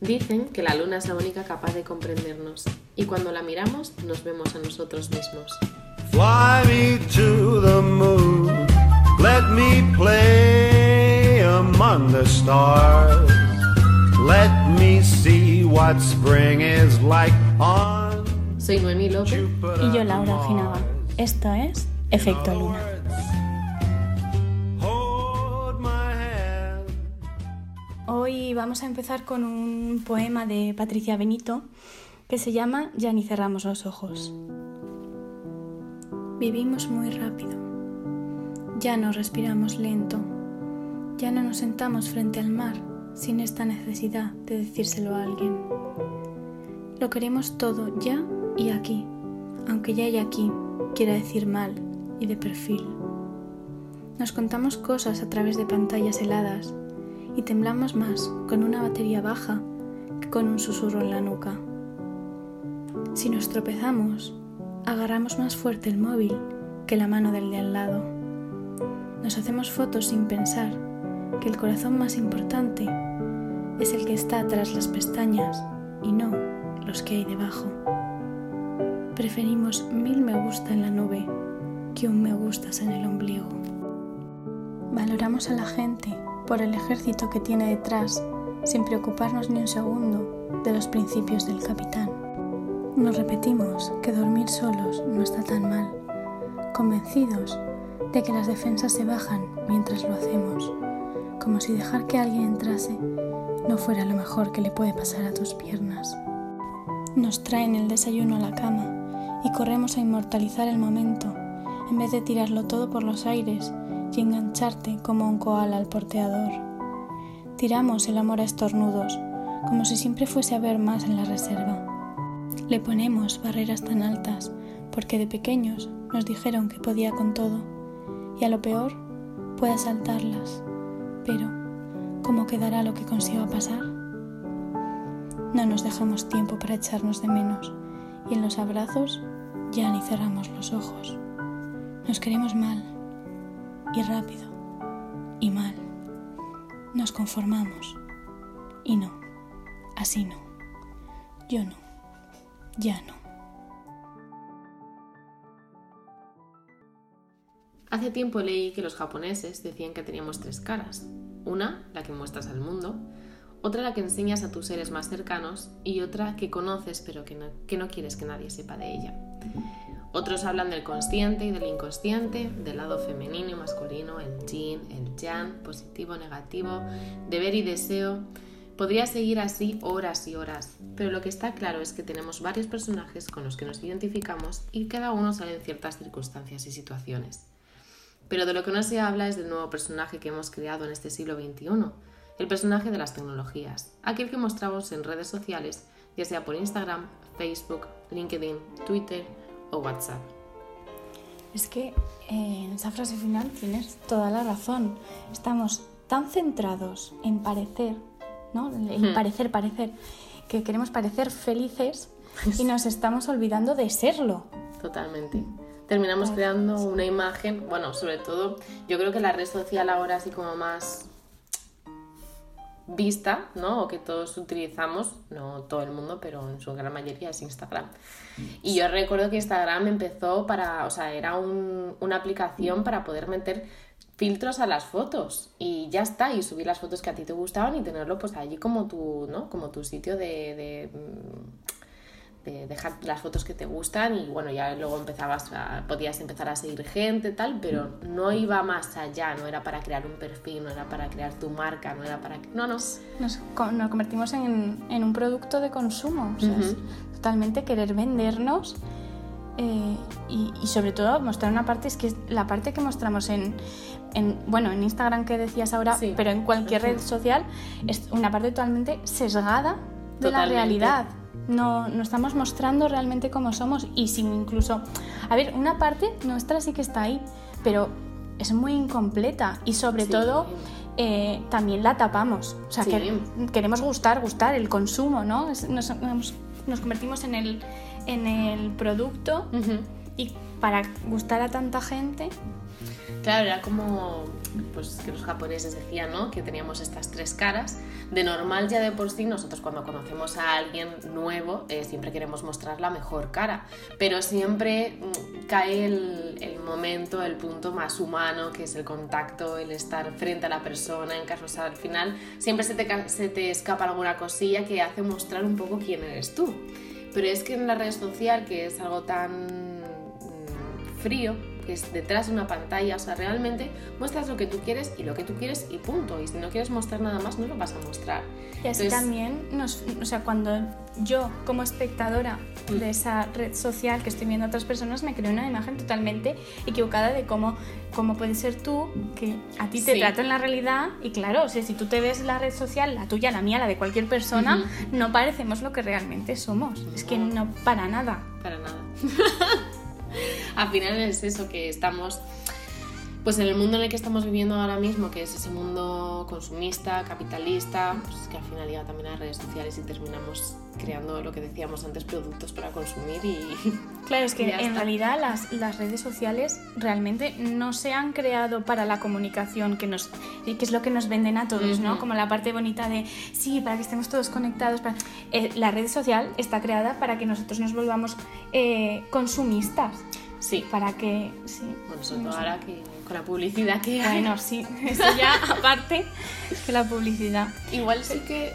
Dicen que la luna es la única capaz de comprendernos y cuando la miramos nos vemos a nosotros mismos. Fly me to the moon. Let me play among the stars. Let me see what spring is like on Soy Noemí López. Y yo, Laura Ojinaga. Esto es Efecto Luna. Vamos a empezar con un poema de Patricia Benito que se llama Ya ni cerramos los ojos. Vivimos muy rápido. Ya no respiramos lento. Ya no nos sentamos frente al mar sin esta necesidad de decírselo a alguien. Lo queremos todo ya y aquí, aunque ya y aquí quiera decir mal y de perfil. Nos contamos cosas a través de pantallas heladas y temblamos más con una batería baja que con un susurro en la nuca. Si nos tropezamos, agarramos más fuerte el móvil que la mano del de al lado. Nos hacemos fotos sin pensar que el corazón más importante es el que está tras las pestañas y no los que hay debajo. Preferimos mil me gusta en la nube que un me gustas en el ombligo. Valoramos a la gente por el ejército que tiene detrás sin preocuparnos ni un segundo de los principios del capitán. Nos repetimos que dormir solos no está tan mal, convencidos de que las defensas se bajan mientras lo hacemos, como si dejar que alguien entrase no fuera lo mejor que le puede pasar a tus piernas. Nos traen el desayuno a la cama y corremos a inmortalizar el momento en vez de tirarlo todo por los aires y engancharte como un koala al porteador. Tiramos el amor a estornudos, como si siempre fuese a haber más en la reserva. Le ponemos barreras tan altas porque de pequeños nos dijeron que podía con todo y a lo peor pueda saltarlas. Pero, ¿cómo quedará lo que consiga pasar? No nos dejamos tiempo para echarnos de menos y en los abrazos ya ni cerramos los ojos. Nos queremos mal y rápido y mal. Nos conformamos y no, así no. Yo no, ya no. Hace tiempo leí que los japoneses decían que teníamos tres caras. Una, la que muestras al mundo, otra la que enseñas a tus seres más cercanos y otra que conoces pero que no, que no quieres que nadie sepa de ella. Otros hablan del consciente y del inconsciente, del lado femenino y masculino, el yin, el yang, positivo, negativo, deber y deseo. Podría seguir así horas y horas, pero lo que está claro es que tenemos varios personajes con los que nos identificamos y cada uno sale en ciertas circunstancias y situaciones. Pero de lo que no se habla es del nuevo personaje que hemos creado en este siglo XXI, el personaje de las tecnologías, aquel que mostramos en redes sociales, ya sea por Instagram, Facebook, LinkedIn, Twitter o WhatsApp. Es que eh, en esa frase final tienes toda la razón. Estamos tan centrados en parecer, ¿no? En parecer, parecer, que queremos parecer felices y nos estamos olvidando de serlo. Totalmente. Terminamos creando una imagen, bueno, sobre todo, yo creo que la red social ahora así como más vista, ¿no? O que todos utilizamos, no todo el mundo, pero en su gran mayoría es Instagram. Y yo recuerdo que Instagram empezó para, o sea, era un- una aplicación para poder meter filtros a las fotos y ya está, y subir las fotos que a ti te gustaban y tenerlo pues allí como tu, ¿no? Como tu sitio de, de, mm, de dejar las fotos que te gustan y bueno, ya luego empezabas a, podías empezar a seguir gente tal, pero no iba más allá, no era para crear un perfil, no era para crear tu marca, no era para... No, no, Nos, nos convertimos en, en un producto de consumo. O sea, es totalmente querer vendernos eh, y, y sobre todo mostrar una parte, es que es la parte que mostramos en, en, bueno, en Instagram que decías ahora, Sí. pero en cualquier red social, es una parte totalmente sesgada de la realidad. No, no estamos mostrando realmente cómo somos y sin incluso... A ver, una parte nuestra sí que está ahí, pero es muy incompleta y sobre Sí. todo eh, también la tapamos. O sea, Sí. que queremos gustar, gustar, el consumo, ¿no? Nos, nos- nos convertimos en el, en el producto y para gustar a tanta gente, Claro, era como pues que los japoneses decían, ¿no? Que teníamos estas tres caras. De normal ya de por sí, nosotros cuando conocemos a alguien nuevo, eh, siempre queremos mostrar la mejor cara, pero siempre mm, cae el, momento, el punto más humano, que es el contacto, el estar frente a la persona, en sea, al final siempre se te, se te escapa alguna cosilla que hace mostrar un poco quién eres tú. Pero es que en la red social, que es algo tan mm, frío, que es detrás de una pantalla, o sea, realmente muestras lo que tú quieres y lo que tú quieres y punto. Y si no quieres mostrar nada más, no lo vas a mostrar. Y así Entonces- también, nos, o sea, cuando yo como espectadora de esa red social que estoy viendo a otras personas, me creo una imagen totalmente equivocada de cómo, cómo puede ser tú, que a ti te Sí. en la realidad. Y claro, o sea, si tú te ves la red social, la tuya, la mía, la de cualquier persona, no parecemos lo que realmente somos. Es que No. no para nada. Para nada. Al final es eso, que estamos pues en el mundo en el que estamos viviendo ahora mismo, que es ese mundo consumista, capitalista, pues que al final llega también a las redes sociales y terminamos creando lo que decíamos antes, productos para consumir y Claro, es que en está. realidad las, las redes sociales realmente no se han creado para la comunicación, que, nos, y que es lo que nos venden a todos, ¿no? Como la parte bonita de, sí, para que estemos todos conectados. para-". Eh, la red social está creada para que nosotros nos volvamos eh, consumistas, sí. para que, sí. Bueno, sobre todo ahora que con la publicidad que hay. Bueno, sí, eso ya aparte que la publicidad. Igual sí que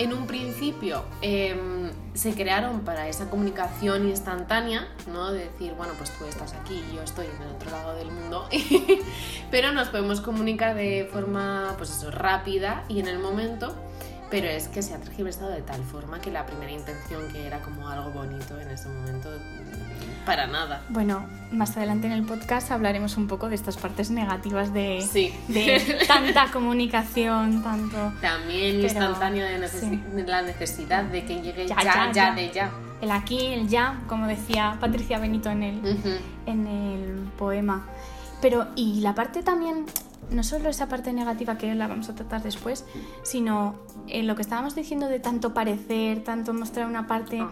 en un principio em, se crearon para esa comunicación instantánea, ¿no? De decir, bueno, pues tú estás aquí y yo estoy en el otro lado del mundo, pero nos podemos comunicar de forma, pues eso, rápida y en el momento, pero es que se ha tergiversado de tal forma que la primera intención que era como algo bonito en ese momento, mm, para nada. Bueno, más adelante en el podcast hablaremos un poco de estas partes negativas de, Sí. de tanta comunicación, tanto... También Pero, instantáneo de, sí. la necesidad de que llegue Ya, ya, ya, ya, ya. de ya. El aquí, el ya, como decía Patricia Benito en el, en el poema. Pero, y la parte también, no solo esa parte negativa que la vamos a tratar después, sino eh, lo que estábamos diciendo de tanto parecer, tanto mostrar una parte. Ah,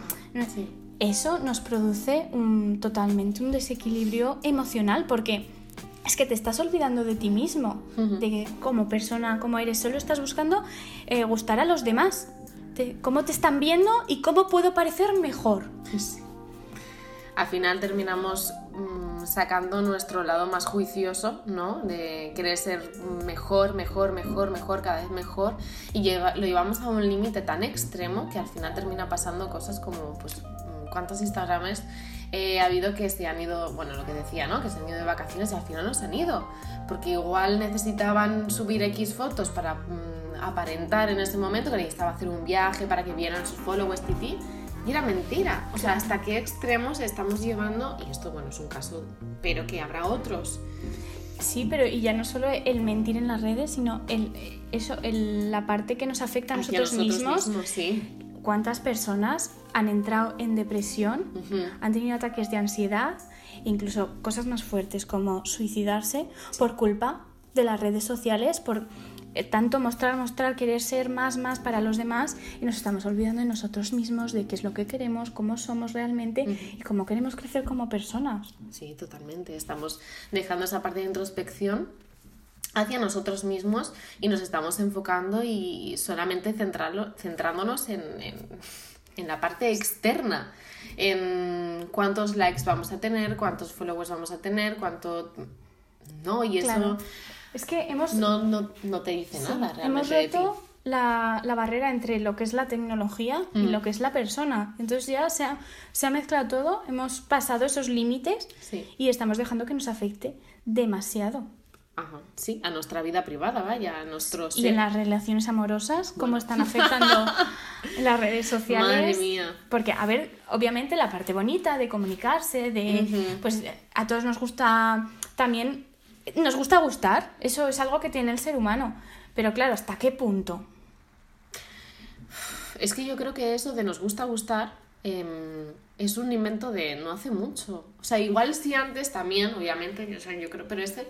sí. Eso nos produce un, totalmente un desequilibrio emocional porque es que te estás olvidando de ti mismo, de que como persona, como eres, solo estás buscando eh, gustar a los demás. Te- cómo te están viendo y cómo puedo parecer mejor. Sí. Al final terminamos mm, sacando nuestro lado más juicioso, ¿no? De querer ser mejor, mejor, mejor, mejor, cada vez mejor. Y lleva- lo llevamos a un límite tan extremo que al final termina pasando cosas como, pues, ¿cuántos Instagramers eh, ha habido que se han ido, bueno, lo que decía, ¿no? Que se han ido de vacaciones y al final no se han ido. Porque igual necesitaban subir X fotos para mm, aparentar en ese momento que necesitaba hacer un viaje para que vieran sus followers, titi. Y era mentira. O sea, hasta qué extremos estamos llevando, y esto, bueno, es un caso, pero que habrá otros. Sí, pero y ya no solo el mentir en las redes, sino el, eso, el- la parte que nos afecta a Hacia nosotros, mismos. sí. ¿Cuántas personas han entrado en depresión, han tenido ataques de ansiedad, incluso cosas más fuertes como suicidarse por culpa de las redes sociales, por tanto mostrar, mostrar, querer ser más, más para los demás y nos estamos olvidando de nosotros mismos, de qué es lo que queremos, cómo somos realmente y cómo queremos crecer como personas. Sí, totalmente. Estamos dejando esa parte de introspección hacia nosotros mismos y nos estamos enfocando y solamente centrarlo, centrándonos en, en- en la parte externa, en cuántos likes vamos a tener, cuántos followers vamos a tener, cuánto... No, y eso Claro. Es que hemos, no, no, no te dice nada hemos realmente ti. roto la, la barrera entre lo que es la tecnología y Mm. lo que es la persona. Entonces ya se ha, se ha mezclado todo, hemos pasado esos límites Sí. y estamos dejando que nos afecte demasiado. Ajá, sí, a nuestra vida privada, vaya, a nuestro Y en las relaciones amorosas, cómo están afectando las redes sociales. Madre mía. Porque, a ver, obviamente la parte bonita de comunicarse, de. Pues a todos nos gusta también. Nos gusta gustar, eso es algo que tiene el ser humano. Pero claro, ¿hasta qué punto? Es que yo creo que eso de nos gusta gustar em, es un invento de no hace mucho. O sea, igual sí antes también, obviamente, yo creo, pero ese,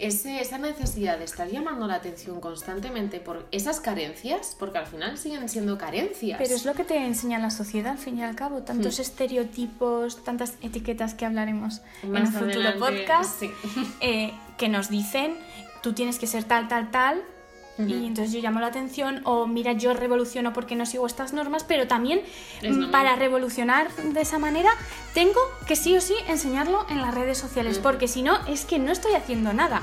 ese, esa necesidad de estar llamando la atención constantemente por esas carencias, porque al final siguen siendo carencias. Pero es lo que te enseña la sociedad, al fin y al cabo. Tantos Hmm. estereotipos, tantas etiquetas que hablaremos en un futuro adelante, podcast, sí. eh, que nos dicen tú tienes que ser tal, tal, tal, y entonces yo llamo la atención, o mira, yo revoluciono porque no sigo estas normas, pero también mm, para revolucionar de esa manera, tengo que sí o sí enseñarlo en las redes sociales, porque si no, es que no estoy haciendo nada.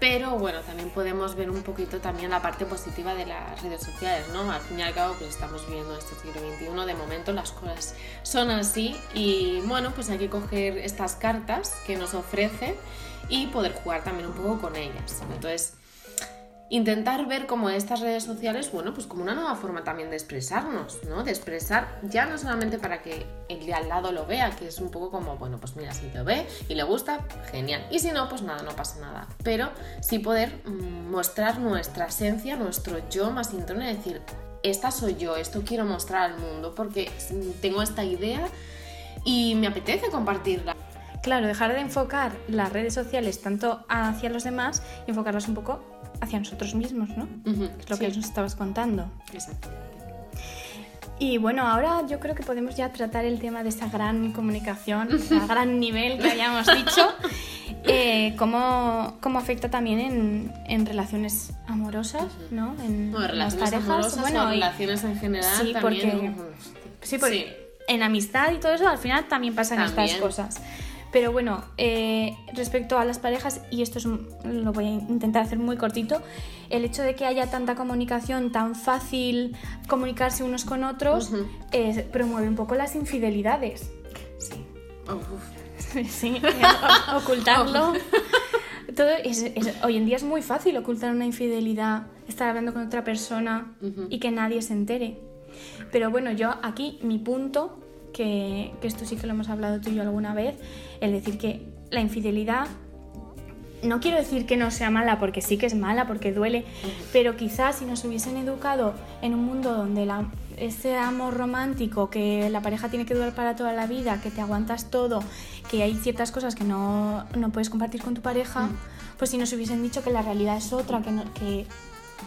Pero bueno, también podemos ver un poquito también la parte positiva de las redes sociales, ¿no? Al fin y al cabo, pues estamos viviendo en este siglo XXI, de momento las cosas son así y bueno, pues hay que coger estas cartas que nos ofrecen y poder jugar también un poco con ellas. Entonces, intentar ver como estas redes sociales, bueno, pues como una nueva forma también de expresarnos, ¿no? De expresar ya no solamente para que el de al lado lo vea, que es un poco como, bueno, pues mira, si lo ve y le gusta, genial. Y si no, pues nada, no pasa nada. Pero sí poder mm, mostrar nuestra esencia, nuestro yo más interno y decir, esta soy yo, esto quiero mostrar al mundo porque mm, tengo esta idea y me apetece compartirla. Claro, dejar de enfocar las redes sociales tanto hacia los demás y enfocarlas un poco hacia nosotros mismos, ¿no? Ujú, Es lo sí, que nos estabas contando. Exactamente. Y bueno, ahora yo creo que podemos ya tratar el tema de esa gran comunicación, a gran nivel que hayamos dicho, eh, cómo, cómo afecta también en, en relaciones amorosas, ¿no? En, Bueno, en las relaciones parejas. bueno, o relaciones en general Sí, también. porque- ujú. Sí, porque Sí. en amistad y todo eso al final también pasan También. estas cosas. Pero bueno, eh, respecto a las parejas, y esto es, lo voy a intentar hacer muy cortito, el hecho de que haya tanta comunicación, tan fácil comunicarse unos con otros, eh, promueve un poco las infidelidades. Sí. Uf. Sí, o- ocultarlo. Todo es- es- hoy en día es muy fácil ocultar una infidelidad, estar hablando con otra persona y que nadie se entere. Pero bueno, yo aquí mi punto, que, que esto sí que lo hemos hablado tú y yo alguna vez, el decir que la infidelidad, no quiero decir que no sea mala, porque sí que es mala, porque duele, pero quizás si nos hubiesen educado en un mundo donde la- ese amor romántico, que la pareja tiene que durar para toda la vida, que te aguantas todo, que hay ciertas cosas que no, no puedes compartir con tu pareja, pues si nos hubiesen dicho que la realidad es otra, que, no- que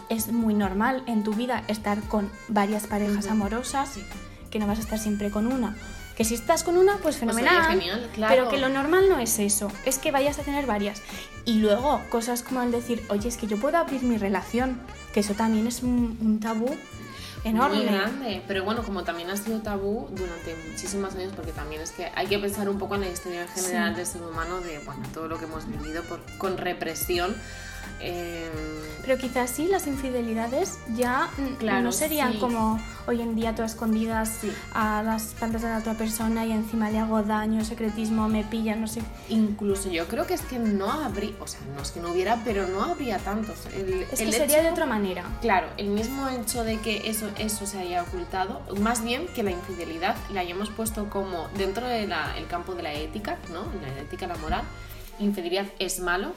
es muy normal en tu vida estar con varias parejas amorosas, Sí. Que no vas a estar siempre con una. Que si estás con una, pues Pues fenomenal. oye, genial, claro. Pero que lo normal no es eso, es que vayas a tener varias. Y luego, cosas como el decir, oye, es que yo puedo abrir mi relación, que eso también es un, un tabú enorme. Muy grande, pero bueno, como también ha sido tabú durante muchísimos años, porque también es que hay que pensar un poco en la historia en general Sí. del ser humano, de bueno, todo lo que hemos vivido por- con represión. Eh, Pero quizás sí, las infidelidades ya mm, Claro, no serían sí. como hoy en día todas escondidas Sí. a las espaldas de la otra persona y encima le hago daño, secretismo, me pilla, no sé. incluso yo creo que es que no habría, o sea, no es que no hubiera, pero no habría tantos. El, Es el que sería hecho- de otra manera. Claro, el mismo hecho de que eso, eso se haya ocultado, más bien que la infidelidad la hayamos puesto como dentro del campo de la ética, ¿no? La ética, la moral, infidelidad es malo,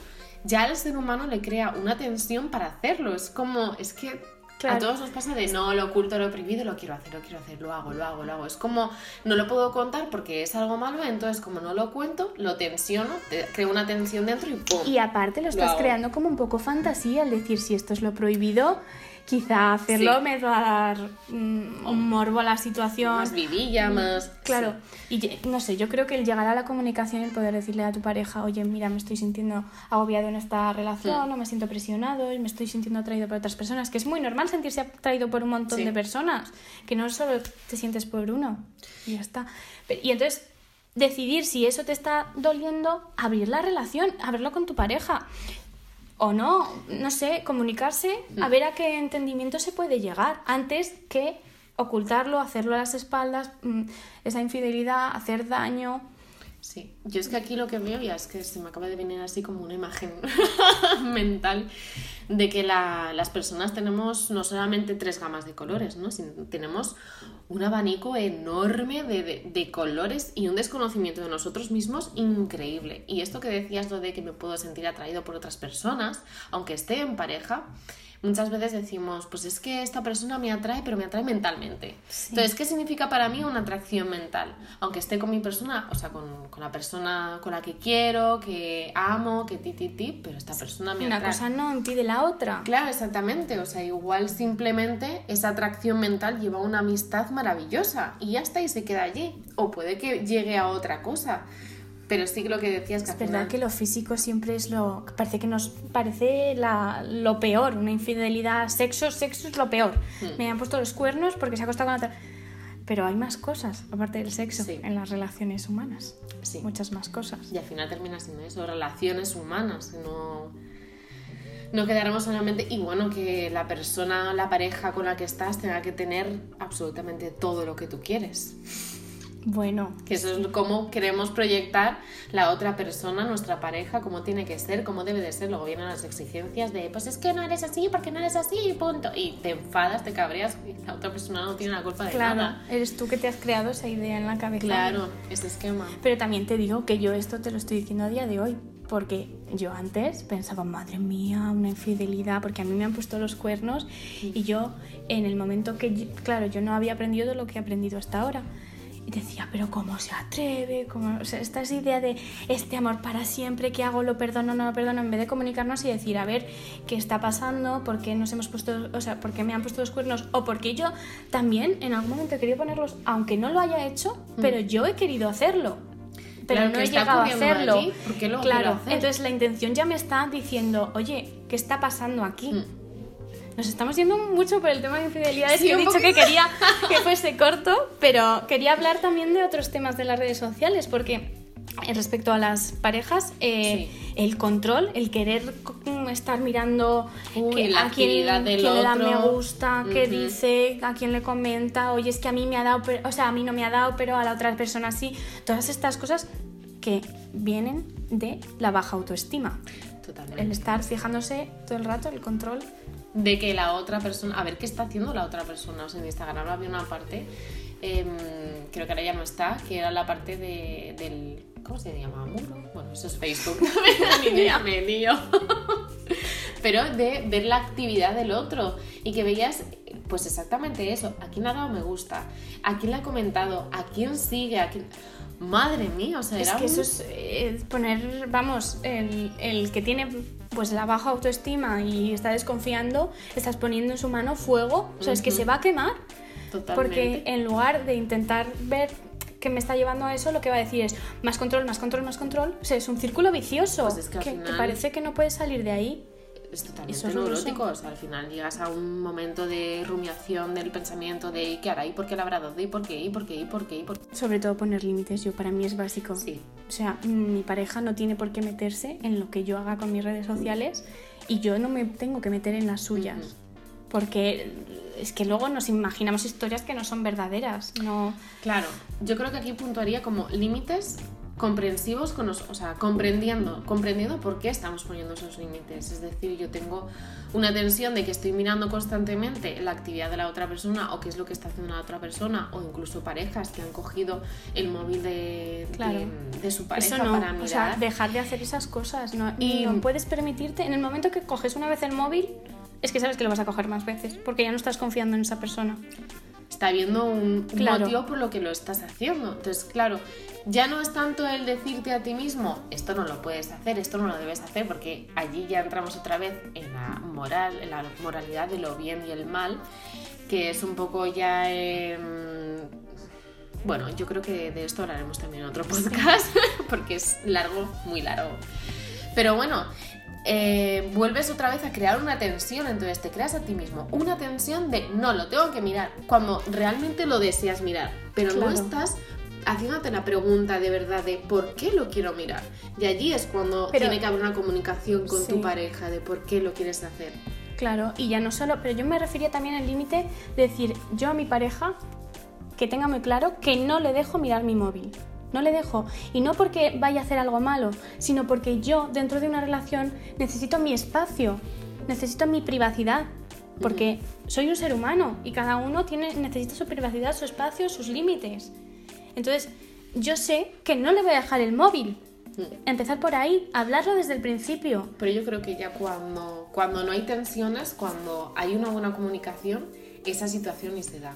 ya al ser humano le crea una tensión para hacerlo. Es como, es que Claro. a todos nos pasa de no, lo oculto, lo prohibido, lo quiero hacer, lo quiero hacer, lo hago, lo hago, lo hago. Es como, no lo puedo contar porque es algo malo, entonces como no lo cuento, lo tensiono, te- creo una tensión dentro y ¡pum! Y aparte lo estás hago. creando como un poco fantasía al decir si esto es lo prohibido, quizá hacerlo Sí. me va a dar mm, un morbo a la situación. Más vidilla, más... Claro, y no sé, yo creo que el llegar a la comunicación y el poder decirle a tu pareja, oye, mira, me estoy sintiendo agobiado en esta relación, Mm. o me siento presionado, y me estoy sintiendo atraído por otras personas, que es muy normal sentirse atraído por un montón Sí. de personas, que no solo te sientes por uno, y ya está. Pe- Y entonces, decidir si eso te está doliendo, abrir la relación, abrirlo con tu pareja. O no, no sé, comunicarse, Mm. a ver a qué entendimiento se puede llegar antes que ocultarlo, hacerlo a las espaldas, mm, esa infidelidad, hacer daño. Sí, yo es que aquí lo que veo ya es que se me acaba de venir así como una imagen mental de que la- las personas tenemos no solamente tres gamas de colores, ¿no? sino tenemos un abanico enorme de, de- de colores y un desconocimiento de nosotros mismos increíble. Y esto que decías, lo de que me puedo sentir atraído por otras personas, aunque esté en pareja, muchas veces decimos, pues es que esta persona me atrae, pero me atrae mentalmente. Entonces, ¿qué significa para mí una atracción mental? Aunque esté con mi persona, o sea, con, con la persona con la que quiero, que amo, que ti, ti, ti, pero esta persona me Una atrae. cosa no impide la otra. Claro, exactamente. O sea, igual simplemente esa atracción mental lleva una amistad maravillosa y ya está y se queda allí. O puede que llegue a otra cosa. Pero sí que lo que decías que Es verdad final- que lo físico siempre es lo. Parece que nos parece la- lo peor. Una infidelidad, sexo, sexo es lo peor. Hmm. Me han puesto los cuernos porque se ha acostado con otra. Pero hay más cosas, aparte del sexo, Sí. en las relaciones humanas. Sí. Muchas más cosas. Y al final termina siendo eso, relaciones humanas, no, no quedaremos solamente, y bueno, que la persona, la pareja con la que estás tenga que tener absolutamente todo lo que tú quieres. Bueno, Que eso es cómo queremos proyectar la otra persona, nuestra pareja, cómo tiene que ser, cómo debe de ser. Luego vienen las exigencias de, pues es que no eres así, porque no eres así, y punto. Y te enfadas, te cabreas, y la otra persona no tiene la culpa de claro, nada. eres tú que te has creado esa idea en la cabeza. Claro, ese esquema. Pero también te digo que yo esto te lo estoy diciendo a día de hoy, porque yo antes pensaba, madre mía, una infidelidad, porque a mí me han puesto los cuernos y yo en el momento que, claro, yo no había aprendido de lo que he aprendido hasta ahora. Y decía, pero ¿cómo se atreve? ¿Cómo? O sea, esta es idea de este amor para siempre, ¿qué hago? ¿Lo perdono? ¿No lo perdono? En vez de comunicarnos y decir, a ver, ¿qué está pasando? ¿Por qué nos hemos puesto, o sea, por qué me han puesto los cuernos? O porque yo también en algún momento he querido ponerlos, aunque no lo haya hecho, pero yo he querido hacerlo. Pero Claro, no he llegado a hacerlo. allí, ¿por qué lo claro, hacer? entonces la intención ya me está diciendo, oye, ¿qué está pasando aquí? Mm. Nos estamos yendo mucho por el tema de infidelidades. Sí, que he dicho poquito. que quería que fuese corto, pero quería hablar también de otros temas de las redes sociales, porque respecto a las parejas, eh, el control, el querer mm, estar mirando Uy, que- la a quién, quién le da me gusta, qué Ujú. dice, a quién le comenta, oye, es que a mí me ha dado, pero- o sea, a mí no me ha dado, pero a la otra persona sí. Todas estas cosas que vienen de la baja autoestima. Totalmente. El estar fijándose todo el rato, el control. De que la otra persona, a ver qué está haciendo la otra persona. O sea, en Instagram había una parte, em, creo que ahora ya no está, que era la parte de, del. ¿Cómo se llama? ¿Muro? Bueno, eso es Facebook. Ni idea, me lío. Pero de ver la actividad del otro y que veías, pues exactamente eso. ¿A quién ha dado me gusta? ¿A quién le ha comentado? ¿A quién sigue? ¿A quién... Madre mía, o sea, Es era que eso es poner, vamos, el, el que tiene pues la baja autoestima y está desconfiando, estás poniendo en su mano fuego, o sea, es que se va a quemar. Totalmente. Porque en lugar de intentar ver qué me está llevando a eso, lo que va a decir es más control, más control, más control. O sea, es un círculo vicioso Pues es que que, que parece que no puedes salir de ahí. Es totalmente Eso es horroroso. neurótico. O sea, al final llegas a un momento de rumiación del pensamiento de ¿y qué hará? ¿Y por qué le habrá dado? ¿Y por qué? ¿Y por qué? ¿Y por qué? ¿Y por qué? Sobre todo poner límites, yo para mí es básico. Sí. O sea, mi pareja no tiene por qué meterse en lo que yo haga con mis redes sociales y yo no me tengo que meter en las suyas. Porque es que luego nos imaginamos historias que no son verdaderas. No. Claro, yo creo que aquí puntuaría como límites comprensivos, con o sea, comprendiendo, comprendiendo por qué estamos poniendo esos límites. Es decir, yo tengo una tensión de que estoy mirando constantemente la actividad de la otra persona o qué es lo que está haciendo la otra persona o incluso parejas que han cogido el móvil de, Claro. de, de su pareja Eso no. para mirar. O sea, dejar de hacer esas cosas. No, y no puedes permitirte. En el momento que coges una vez el móvil, es que sabes que lo vas a coger más veces. Porque ya no estás confiando en esa persona. Está habiendo un, un Claro. motivo por lo que lo estás haciendo. Entonces, claro, ya no es tanto el decirte a ti mismo, esto no lo puedes hacer, esto no lo debes hacer, porque allí ya entramos otra vez en la moral, en la moralidad de lo bien y el mal, que es un poco ya... em, bueno, yo creo que de esto hablaremos también en otro podcast, porque es largo, muy largo. Pero bueno, eh, vuelves otra vez a crear una tensión, entonces te creas a ti mismo una tensión de no, lo tengo que mirar, cuando realmente lo deseas mirar, pero no estás haciéndote la pregunta de verdad de por qué lo quiero mirar. Y allí es cuando Pero- tiene que haber una comunicación con Sí. tu pareja de por qué lo quieres hacer. Claro, y ya no solo, pero yo me refería también al límite de decir yo a mi pareja que tenga muy claro que no le dejo mirar mi móvil. No le dejo. Y no porque vaya a hacer algo malo, sino porque yo dentro de una relación necesito mi espacio, necesito mi privacidad. Porque soy un ser humano y cada uno tiene, necesita su privacidad, su espacio, sus límites. Entonces, yo sé que no le voy a dejar el móvil. Mm. Empezar por ahí, hablarlo desde el principio. Pero yo creo que ya cuando, cuando no hay tensiones, cuando hay una buena comunicación, esa situación ni se da.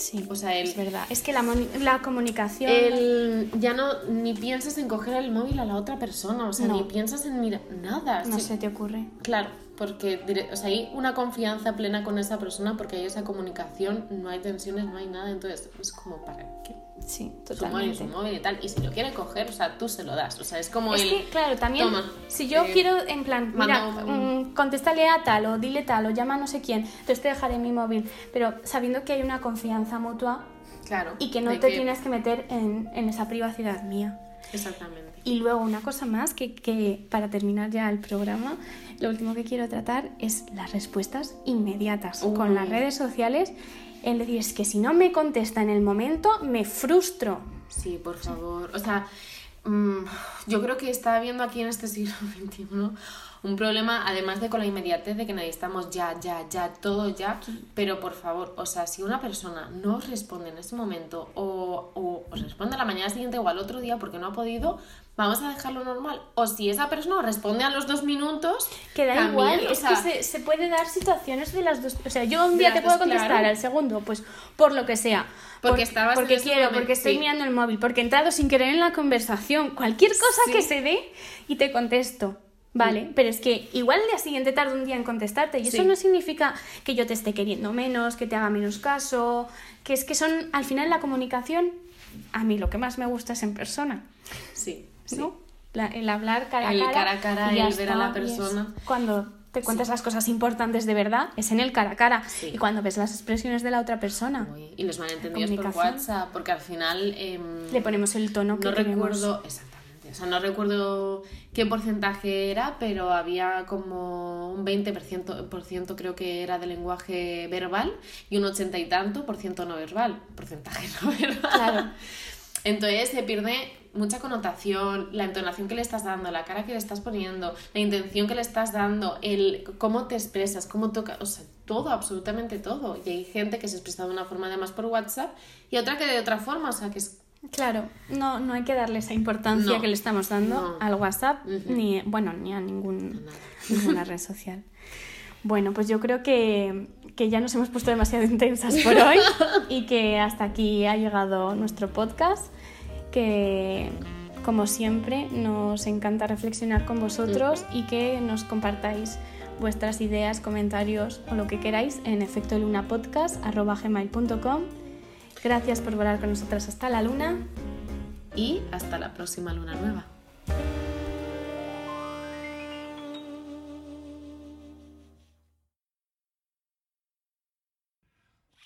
Sí, O sea, el- es verdad. Es que la, la comunicación... El, ya no ni piensas en coger el móvil a la otra persona, o sea, No. ni piensas en mirar nada. No sí. se te ocurre. Claro, porque o sea, hay una confianza plena con esa persona porque hay esa comunicación, no hay tensiones, no hay nada, entonces es como para qué. Sí, Su móvil, su totalmente. móvil y tal, y si lo quiere coger, o sea, tú se lo das, o sea, es como Es el... que, claro, también, Toma, si yo eh, quiero, en plan, mira, un- mm, contéstale a tal o dile tal o llama a no sé quién, entonces te dejaré mi móvil, pero sabiendo que hay una confianza mutua Claro. y que no te tienes que meter en, en esa privacidad mía. Exactamente. Y luego una cosa más que, que para terminar ya el programa, lo último que quiero tratar es las respuestas inmediatas Uy. con las redes sociales. En decir, es que si no me contesta en el momento, me frustro. Sí, por favor. O sea, mm, yo creo que está habiendo aquí en este siglo XXI un problema, además de con la inmediatez de que necesitamos ya, ya, ya, todo ya. Pero por favor, o sea, si una persona no os responde en ese momento o, o os responde a la mañana siguiente o al otro día porque no ha podido, vamos a dejarlo normal. O si esa persona responde a los dos minutos, Que da también, igual, o es que se, se puede dar situaciones de las dos. O sea, yo un día te puedo dos, contestar, claro. al segundo, pues por lo que sea. Porque Por- estabas porque quiero, porque estoy sí. mirando el móvil, porque he entrado sin querer en la conversación, cualquier cosa Sí. que se dé y te contesto. Vale, pero es que igual el día siguiente tardo un día en contestarte y eso no significa que yo te esté queriendo menos, que te haga menos caso, que es que son, al final la comunicación, a mí lo que más me gusta es en persona. sí. ¿No? La- el hablar cara a cara. cara a cara, y el ver a la persona. Cuando te cuentas las cosas importantes de verdad, es en el cara a cara. Sí. Y cuando ves las expresiones de la otra persona, Uy, Y los malentendidos por. WhatsApp, porque al final... em, le ponemos el tono que no recuerdo exactamente o sea no recuerdo qué porcentaje era pero había como un 20% por ciento creo que era de lenguaje verbal y un 80 y tanto por ciento no verbal porcentaje no verbal Claro. entonces se pierde mucha connotación la entonación que le estás dando la cara que le estás poniendo la intención que le estás dando el cómo te expresas cómo toca o sea todo absolutamente todo. Y hay gente que se expresa de una forma además por WhatsApp y otra que de otra forma o sea que es Claro, no, no hay que darle esa importancia No, que le estamos dando no. al WhatsApp, ni, bueno, ni a ningún, ninguna red social. Bueno, pues yo creo que, que ya nos hemos puesto demasiado intensas por hoy y que hasta aquí ha llegado nuestro podcast, que como siempre nos encanta reflexionar con vosotros y que nos compartáis vuestras ideas, comentarios o lo que queráis en efectolunapodcast.com. Gracias por volar con nosotras hasta la luna. y hasta la próxima luna nueva.